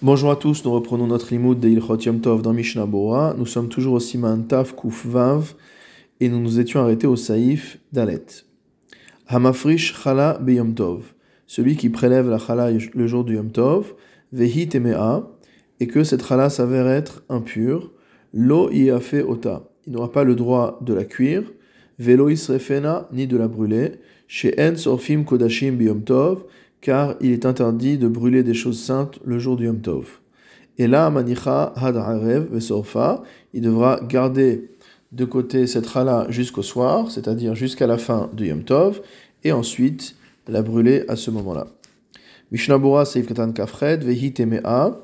Bonjour à tous, nous reprenons notre limoud de Ilchot Yom Tov dans Mishnah Bora. Nous sommes toujours au Siman Taf Kuf Vav et nous nous étions arrêtés au Saïf Dalet. Hamafrish Chala Beyom Tov. Celui qui prélève la Chala le jour du Yom Tov, Vehi Temea, et que cette Chala s'avère être impure, Lo Iafe Ota. Il n'aura pas le droit de la cuire, Velo Isrefena, ni de la brûler, chez En Sorfim Kodashim Beyom Tov, car il est interdit de brûler des choses saintes le jour du Yom Tov. Et là, Manicha Hadarev Vesorfa, il devra garder de côté cette chala jusqu'au soir, c'est-à-dire jusqu'à la fin du Yom Tov, et ensuite la brûler à ce moment-là. Mishnabura Seif Katan Kafred Vehi Temea,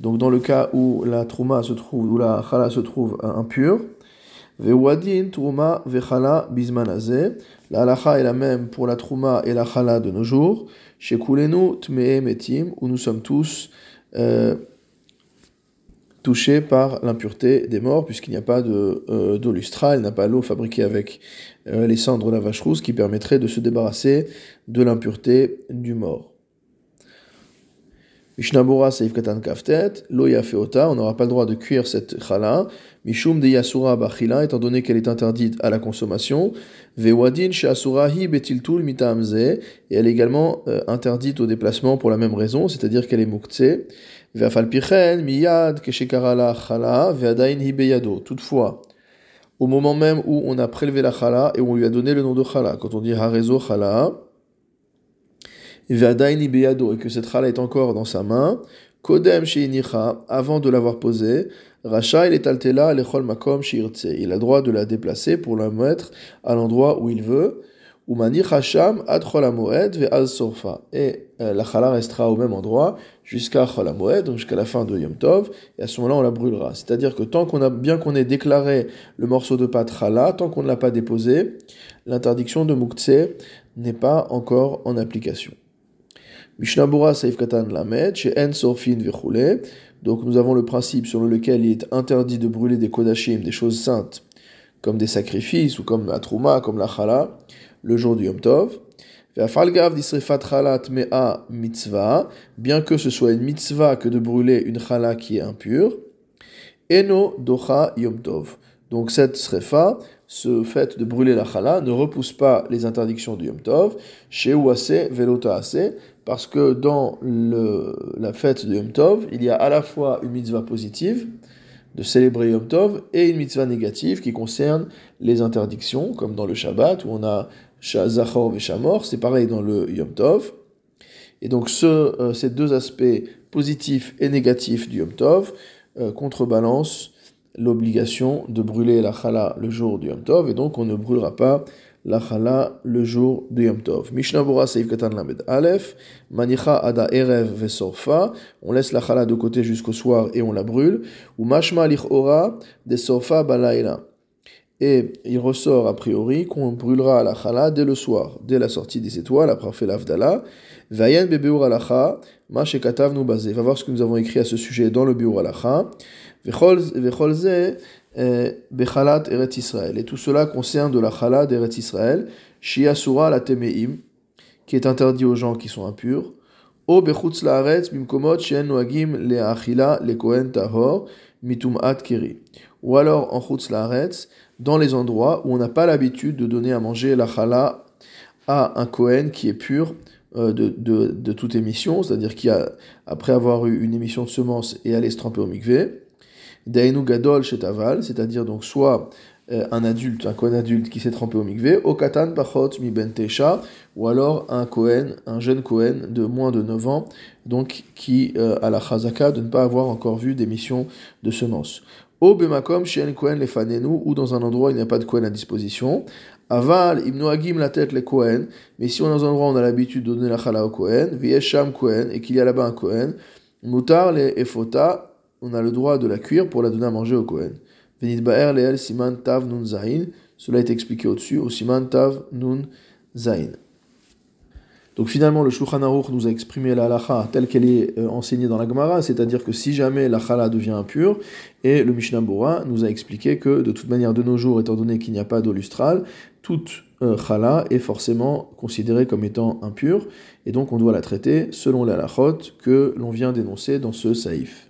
donc dans le cas où la trouma se trouve, où la chala se trouve impure, Vewadin Truma Vechala Bismanaze, la halacha est la même pour la trouma et la chala de nos jours, chez Kulenu Tmee Metim, où nous sommes tous euh, touchés par l'impureté des morts, puisqu'il n'y a pas d'eau euh, lustrale, il n'y a pas l'eau fabriquée avec euh, les cendres de la vache rousse qui permettrait de se débarrasser de l'impureté du mort. Mishnabura Seif Katan Kaftet, lo feota, on n'aura pas le droit de cuire cette chala, Mishum de Yasura Bachila, étant donné qu'elle est interdite à la consommation, Vewadin Sheasurahi Betiltul Mitamze, et elle est également euh, interdite au déplacement pour la même raison, c'est-à-dire qu'elle est muktse, Veafalpichen Miyad Keshekarala Chala, Veadain Hibeyado. Toutefois, au moment même où on a prélevé la chala et où on lui a donné le nom de chala, quand on dit Harezo Chala, et que cette chala est encore dans sa main, Kodem sheinicha, avant de l'avoir posée, Racha il est altela lechol makom shirtse. Il a le droit de la déplacer pour la mettre à l'endroit où il veut. Et euh, la chala restera au même endroit jusqu'à chol moed, donc jusqu'à la fin de Yom Tov, et à ce moment-là on la brûlera. C'est-à-dire que tant qu'on a bien qu'on ait déclaré le morceau de pâte chala, tant qu'on ne l'a pas déposé, l'interdiction de muktse n'est pas encore en application. Mishnabura Saif Katan Lamed, chez En Sorfin Vechule. Donc nous avons le principe sur lequel il est interdit de brûler des kodashim, des choses saintes, comme des sacrifices ou comme la trouma, comme la chala, le jour du Yom Tov. mitzvah, bien que ce soit une mitzvah que de brûler une chala qui est impure. Eno docha Yom Tov. Donc cette srefa, ce fait de brûler la chala, ne repousse pas les interdictions du Yom Tov, chez Ouase Velota parce que dans la fête de Yom Tov, il y a à la fois une mitzvah positive, de célébrer Yom Tov, et une mitzvah négative qui concerne les interdictions, comme dans le Shabbat, où on a Zachor et Shamor, c'est pareil dans le Yom Tov. Et donc euh, ces deux aspects positifs et négatifs du Yom Tov euh, contrebalancent l'obligation de brûler la chala le jour du Yom Tov, et donc on ne brûlera pas la chala le jour du Yom Tov. Mishnah Bora Seif Katan Lamed Aleph, Manicha Ada Erev Vesorfa, on laisse la chala de côté jusqu'au soir et on la brûle, ou Mashma Ora de Sorfa Balaila. Et il ressort a priori qu'on brûlera la chala dès le soir, dès la sortie des étoiles, après fait l'Avdala. Vayen Bebeur Alacha, Mashekatav nous basé. Va voir ce que nous avons écrit à ce sujet dans le Beur Alacha. Et tout cela concerne de la Chalat Eret Israël, la Temeim, qui est interdit aux gens qui sont impurs. O Bechutz Laaretz Bimkomot Le Achila Le Kohen Tahor Mitum'at Keri. Ou alors en Chutz Laaretz, dans les endroits où on n'a pas l'habitude de donner à manger la Chala à un Kohen qui est pur euh, de, de, de, toute émission, c'est-à-dire qui a, après avoir eu une émission de semences et aller se tremper au mikveh, Dainu Gadol Shetaval, c'est-à-dire donc soit euh, un adulte, un Kohen adulte qui s'est trempé au Okatan Pachot Mi Ben ou alors un Kohen, un jeune Kohen de moins de 9 ans, donc qui euh, a la chazaka de ne pas avoir encore vu d'émission de semences. Au Bemakom Shen Kohen Lefanenu, ou dans un endroit où il n'y a pas de Kohen à disposition. Aval Ibnoagim la tête les Kohen, mais si on est dans un endroit où on a l'habitude de donner la chala au Kohen, Viesham Kohen, et qu'il y a là-bas un Kohen, Mutar le Efota, on a le droit de la cuire pour la donner à manger au Kohen. Venit Ba'er Leel Siman Tav Nun Zain. Cela est expliqué au-dessus, au Siman Tav Nun Zain. Donc finalement, le Shulchan Aruch nous a exprimé la halacha telle qu'elle est euh, enseignée dans la Gemara, c'est-à-dire que si jamais la chala devient impure, et le Mishnah Bora nous a expliqué que de toute manière, de nos jours, étant donné qu'il n'y a pas d'eau lustrale, toute euh, chala est forcément considérée comme étant impure, et donc on doit la traiter selon la halachot que l'on vient d'énoncer dans ce saïf.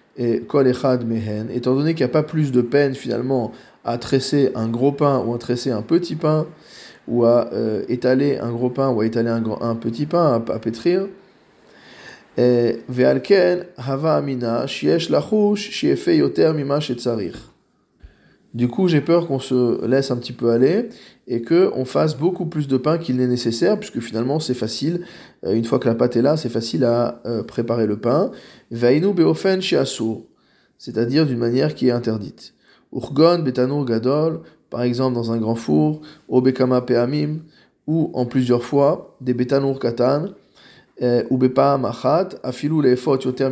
étant donné qu'il n'y a pas plus de peine finalement à tresser un gros pain ou à tresser un petit pain, ou à euh, étaler un gros pain ou à étaler un, petit pain à, à pétrir. Du coup, j'ai peur qu'on se laisse un petit peu aller et que on fasse beaucoup plus de pain qu'il n'est nécessaire, puisque finalement c'est facile. Euh, une fois que la pâte est là, c'est facile à euh, préparer le pain. Vainu beofen c'est-à-dire d'une manière qui est interdite. Urgon betanur gadol par exemple dans un grand four, au bekama peamim, ou en plusieurs fois, des betanur katan, eh, ou bepa machat, afilu lefot yoter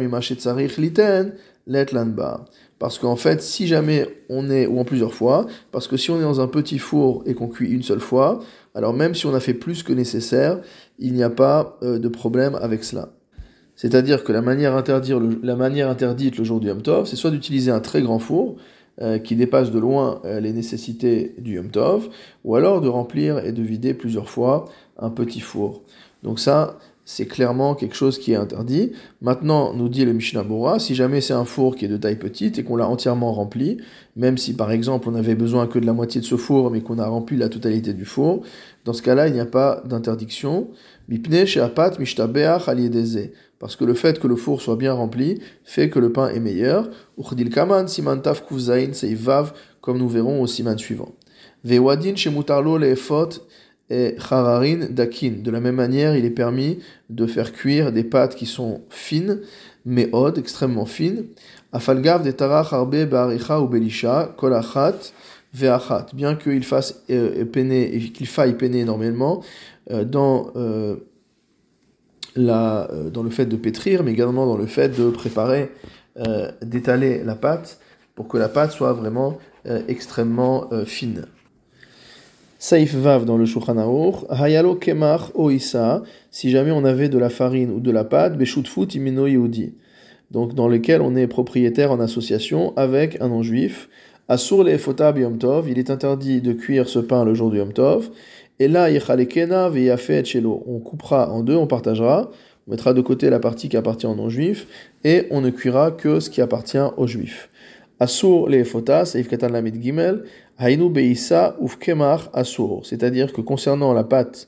liten, letlanba. Parce qu'en fait, si jamais on est, ou en plusieurs fois, parce que si on est dans un petit four et qu'on cuit une seule fois, alors même si on a fait plus que nécessaire, il n'y a pas euh, de problème avec cela. C'est-à-dire que la manière, interdite le jour du Yom c'est soit d'utiliser un très grand four, euh, qui dépasse de loin euh, les nécessités du Yom ou alors de remplir et de vider plusieurs fois un petit four. Donc ça, c'est clairement quelque chose qui est interdit. Maintenant, nous dit le Mishnah Bora, si jamais c'est un four qui est de taille petite et qu'on l'a entièrement rempli, même si par exemple on avait besoin que de la moitié de ce four, mais qu'on a rempli la totalité du four, dans ce cas-là, il n'y a pas d'interdiction. Parce que le fait que le four soit bien rempli fait que le pain est meilleur. kaman comme nous verrons au siman suivant. Vewadin shemutarlo et chararin dakin. De la même manière, il est permis de faire cuire des pâtes qui sont fines, mais odd, extrêmement fines. De tarach arbe ba'aricha ou kolachat ve'achat. Bien qu'il euh, qu'il faille peiner énormément euh, dans euh, dans le fait de pétrir, mais également dans le fait de préparer, d'étaler la pâte pour que la pâte soit vraiment extrêmement fine. Saif Vav dans le Shulchan Hayalo Kemach Oisa, si jamais on avait de la farine ou de la pâte, Beshutfut Imino Yehudi, donc dans lequel on est propriétaire en association avec un non-juif. Asur le Fotab Yom Tov, il est interdit de cuire ce pain le jour du Yom Tov. Et là, on coupera en deux, on partagera, on mettra de côté la partie qui appartient aux non-juifs, et on ne cuira que ce qui appartient aux juifs. Asur le fotas, katan lamid gimel, hainu beisa uf kemar asur. C'est-à-dire que concernant la pâte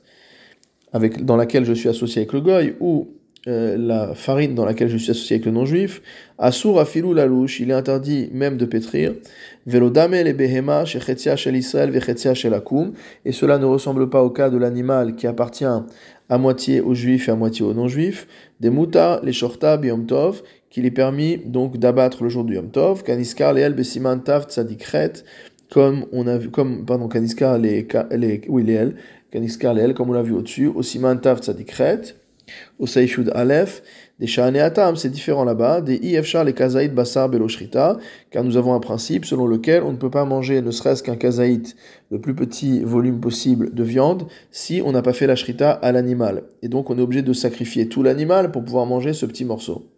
avec, dans laquelle je suis associé avec le goy, ou euh, la farine dans laquelle je suis associé avec le non-juif, Asur afilu louche, il est interdit même de pétrir, Velodame le behema shechetia shel Israël vechetia shel akum, et cela ne ressemble pas au cas de l'animal qui appartient à moitié aux juifs et à moitié aux non-juifs, des muta les shorta biyom tov, qu'il est permis donc d'abattre le jour du yom tov, kaniskar leel besiman tav tzadikret, comme on a vu, comme, pardon, kaniskar les, les, oui, comme on l'a vu au-dessus, au siman tav tzadikret, au Aleph, des Sha'aneatam, c'est différent là-bas, des IFSHA, les Kazaït Bassar Beloshrita, car nous avons un principe selon lequel on ne peut pas manger ne serait-ce qu'un Kazaït, le plus petit volume possible de viande, si on n'a pas fait la Shrita à l'animal. Et donc on est obligé de sacrifier tout l'animal pour pouvoir manger ce petit morceau.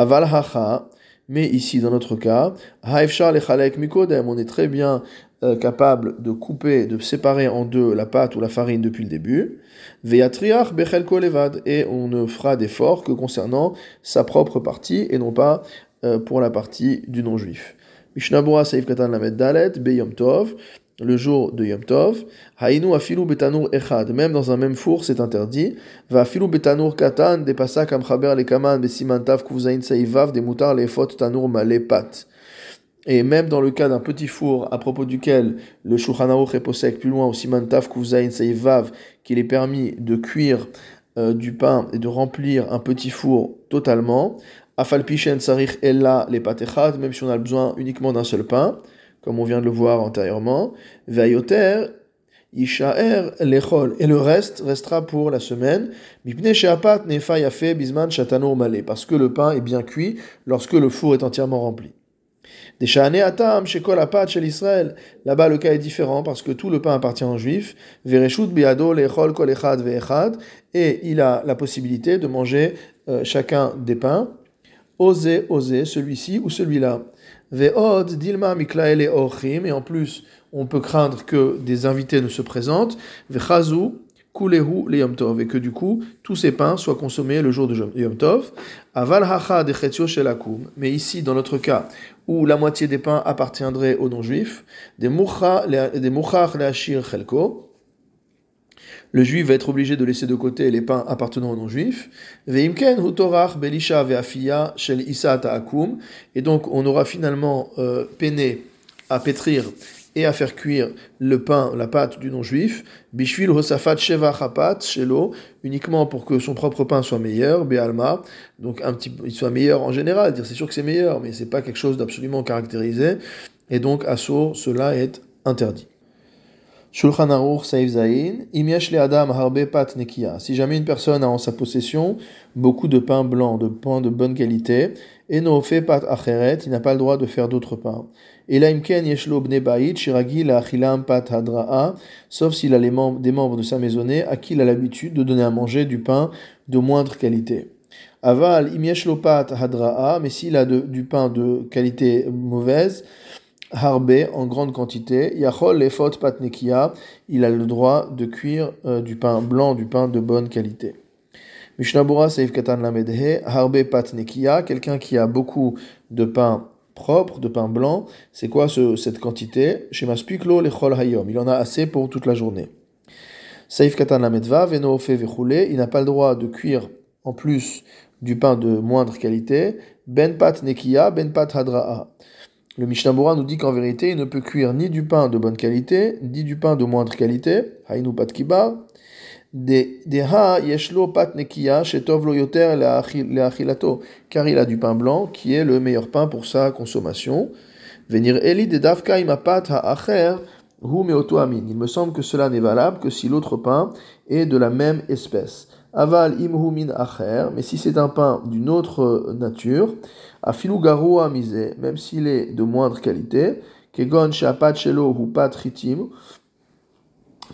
Aval Hacha, mais ici dans notre cas, Haifshar les Chalek Mikodem, on est très bien euh, capable de couper, de séparer en deux la pâte ou la farine depuis le début. Veyatriach bechel kolevad et on ne fera d'effort que concernant sa propre partie et non pas euh, pour la partie du non-juif. Mishnabura Saif Katan Lamed Dalet, Beyom Tov, le jour de Yom Tov, Hainu afilu betanur echad, même dans un même four c'est interdit, va afilu betanur katan, des pasak amchaber le kaman, des tanur malepat. Et même dans le cas d'un petit four à propos duquel le Shulchan Aruch plus loin au Siman Taf Kuvzain Seivav qu'il est permis de cuire euh, du pain et de remplir un petit four totalement. Afalpichen sarich ella les patechad, même si on a besoin uniquement d'un seul pain, comme on vient de le voir antérieurement. Vayoter lechol. Et le reste restera pour la semaine. Parce que le pain est bien cuit lorsque le four est entièrement rempli. Des atam shekol apat shel Israël. Là-bas, le cas est différent parce que tout le pain appartient aux juifs. Vereshut biado lechol kol. Et il a la possibilité de manger euh, chacun des pains. Osez, osez, celui-ci ou celui-là. Ve'od ochim. Et en plus, on peut craindre que des invités ne se présentent, vechazu kulehu le Yom et que du coup, tous ces pains soient consommés le jour de Yom Tov. Aval hacha de shelakum, mais ici, dans notre cas, où la moitié des pains appartiendrait aux non-juifs, des mouchach leashir chelko, le juif va être obligé de laisser de côté les pains appartenant aux non-juifs. Belisha veafia shel akum, et donc on aura finalement euh, peiné à pétrir et à faire cuire le pain, la pâte du non-juif, bishvil hosafat sheva chapat shelo, uniquement pour que son propre pain soit meilleur, be'alma, donc un petit, il soit meilleur en général, c'est sûr que c'est meilleur, mais c'est pas quelque chose d'absolument caractérisé, et donc à cela est interdit. Shulchan Aruch Saif Zain, Imyesh le Adam harbe pat nekia. Si jamais une personne a en sa possession beaucoup de pain blanc, de pain de bonne qualité, et no fait pat acheret, il n'a pas le droit de faire d'autres pains. Et là imken yeshlo bne bait shiragi la achilam pat hadra'a, sauf s'il a les membres, des membres de sa maisonnée à qui il a l'habitude de donner à manger du pain de moindre qualité. Aval imyeshlo pat hadra'a, mais s'il a du pain de qualité mauvaise, harbe en grande quantité. Yachol lefot patnekia, il a le droit de cuire euh, du pain blanc, du pain de bonne qualité. Mishnabura Seif Katan Lamedhe, harbe patnekia, quelqu'un qui a beaucoup de pain propre, de pain blanc, c'est quoi ce, cette quantité? Chez Maspiklo lechol hayom, il en a assez pour toute la journée. Seif Katan Lamedva, veno il n'a pas le droit de cuire en plus du pain de moindre qualité, ben pat nekia, ben pat hadra'a. Le Mishnah nous dit qu'en vérité, il ne peut cuire ni du pain de bonne qualité, ni du pain de moindre qualité, hainu pat leachilato, car il a du pain blanc qui est le meilleur pain pour sa consommation. Venir eli. Il me semble que cela n'est valable que si l'autre pain est de la même espèce. Aval imhu min acher, mais si c'est un pain d'une autre nature, Afilu garoua même s'il est de moindre qualité, kegon shapat shelo ou pat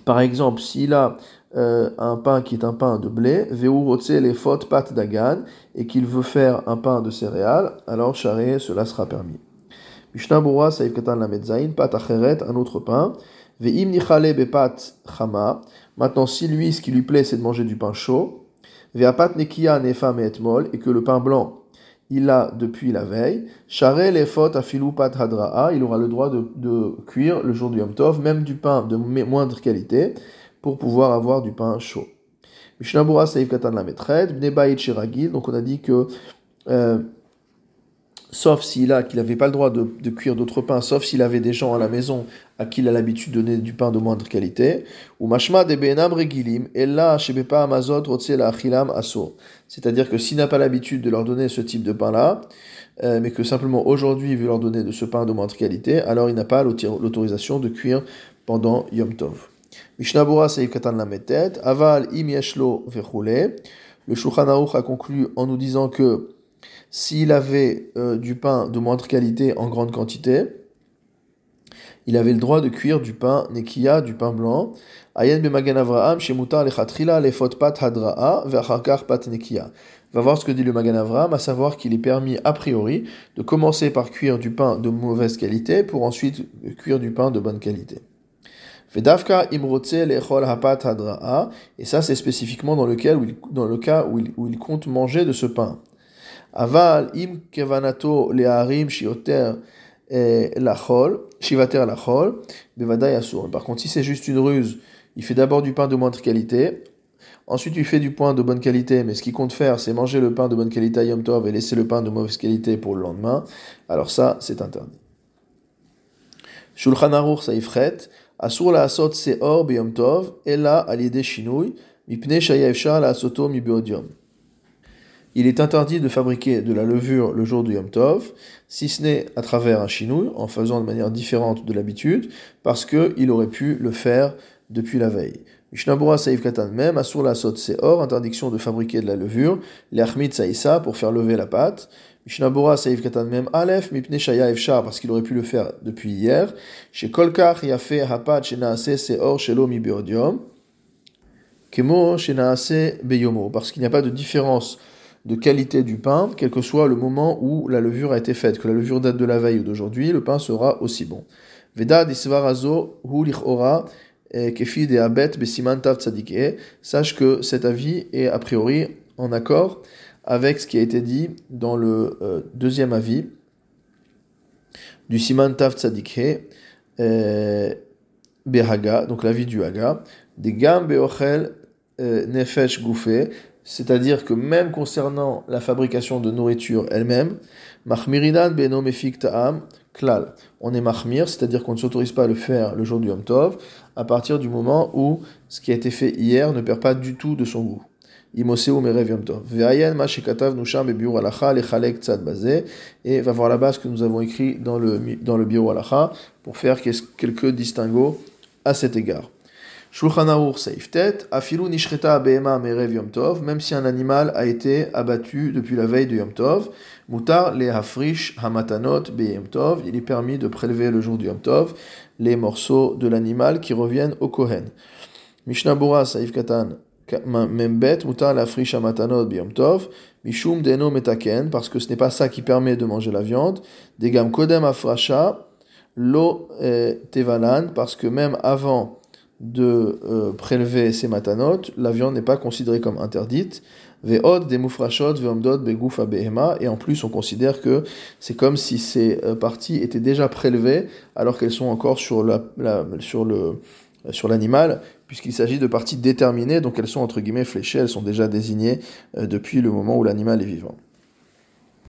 par exemple, s'il a euh, un pain qui est un pain de blé, veurotse les fautes pat dagan, et qu'il veut faire un pain de céréales, alors charé, cela sera permis. Mishnah Bura Saïf Katan la pat acheret, un autre pain, ve'im nichale bepat chama, maintenant si lui, ce qui lui plaît, c'est de manger du pain chaud, ve'apat nekia nefa etmol, et que le pain blanc il a depuis la veille. Charé les fautes à pat hadra'a, il aura le droit de, cuire le jour du Yom même du pain de moindre qualité, pour pouvoir avoir du pain chaud. La donc on a dit que euh, sauf s'il a qu'il n'avait pas le droit de, cuire d'autres pains, sauf s'il avait des gens à la maison à qui il a l'habitude de donner du pain de moindre qualité, ou mashma de benam regilim, et là shebepa amazot la achilam aso. C'est-à-dire que s'il n'a pas l'habitude de leur donner ce type de pain-là, euh, mais que simplement aujourd'hui il veut leur donner de ce pain de moindre qualité, alors il n'a pas l'autorisation de cuire pendant Yom Tov. Mishnabura Seif Lametet, Aval im yeshlo Le Shulchan a conclu en nous disant que s'il avait euh, du pain de moindre qualité en grande quantité, il avait le droit de cuire du pain nekia, du pain blanc. Ayen b'magan Avraham, pat hadra'a pat nekia. Va voir ce que dit le Magan Avraham, à savoir qu'il est permis a priori de commencer par cuire du pain de mauvaise qualité pour ensuite cuire du pain de bonne qualité. Vedavka lechol hapat hadra'a, et ça c'est spécifiquement dans, lequel, dans le cas où il compte manger de ce pain. Aval im kevanato leharim shioter lachol, shivater lachol, bevadai asur. Par contre, si c'est juste une ruse, il fait d'abord du pain de moindre qualité, ensuite il fait du pain de bonne qualité, mais ce qu'il compte faire, c'est manger le pain de bonne qualité à Yom Tov et laisser le pain de mauvaise qualité pour le lendemain, alors ça, c'est interdit. Shulchan Aruch saifret, asur la asot seor beyom tov, ela alide shinui, mipne shaya la soto mi Il est interdit de fabriquer de la levure le jour du Yom Tov, si ce n'est à travers un chinouille, en faisant de manière différente de l'habitude, parce qu'il aurait pu le faire depuis la veille. Mishnabura Saïf Katan même, Asur la Sot or interdiction de fabriquer de la levure, l'Achmid Saïsa pour faire lever la pâte. Mishnabura Saïf Katan même, Aleph Mipne Shaya Efshar parce qu'il aurait pu le faire depuis hier. Chez Kolkar Yafe Hapat Shenaase Seor Shelo Mi Beodium. Kemo Shenaase Beyomo parce qu'il n'y a pas de différence de qualité du pain, quel que soit le moment où la levure a été faite. Que la levure date de la veille ou d'aujourd'hui, le pain sera aussi bon. Veda Disvarazo Hu Ora Kefi de Abet Besiman Tav Sache que cet avis est a priori en accord avec ce qui a été dit dans le euh, deuxième avis du Siman Tav Tzadikhe euh, Behaga, donc l'avis du Haga, des Gam Beochel euh, Nefesh Goufé, c'est-à-dire que même concernant la fabrication de nourriture elle-même, Mahmiridan Beno Mefik Ta'am, klal. On est mahmir, c'est-à-dire qu'on ne s'autorise pas à le faire le jour du Yom Tov, à partir du moment où ce qui a été fait hier ne perd pas du tout de son goût. Imoseu merev Yom Tov. Ve'ayen ma shekatav nusham bebiur alacha lechalek tzad. Et va voir la base que nous avons écrit dans le, dans le biur alacha pour faire quelques distinguos à cet égard. Tov, même si un animal a été abattu depuis la veille de Yom Tov, Mutar le Hafrish Hamatanot Be Yom Tov, il est permis de prélever le jour du Yom Tov les morceaux de l'animal qui reviennent au Kohen. Mishnah Bura Saif Katan Membet, Mutar le Hafrish Hamatanot Be Yom Tov, Mishum Deno Metaken, parce que ce n'est pas ça qui permet de manger la viande, Degam Kodem Afrasha, Lo eh, Tevalan, parce que même avant de euh, prélever ces matanotes, la viande n'est pas considérée comme interdite. Ve'od des mufrashot ve'omdot begouf et en plus on considère que c'est comme si ces euh, parties étaient déjà prélevées alors qu'elles sont encore sur la, sur le sur l'animal puisqu'il s'agit de parties déterminées donc elles sont entre guillemets fléchées, elles sont déjà désignées euh, depuis le moment où l'animal est vivant.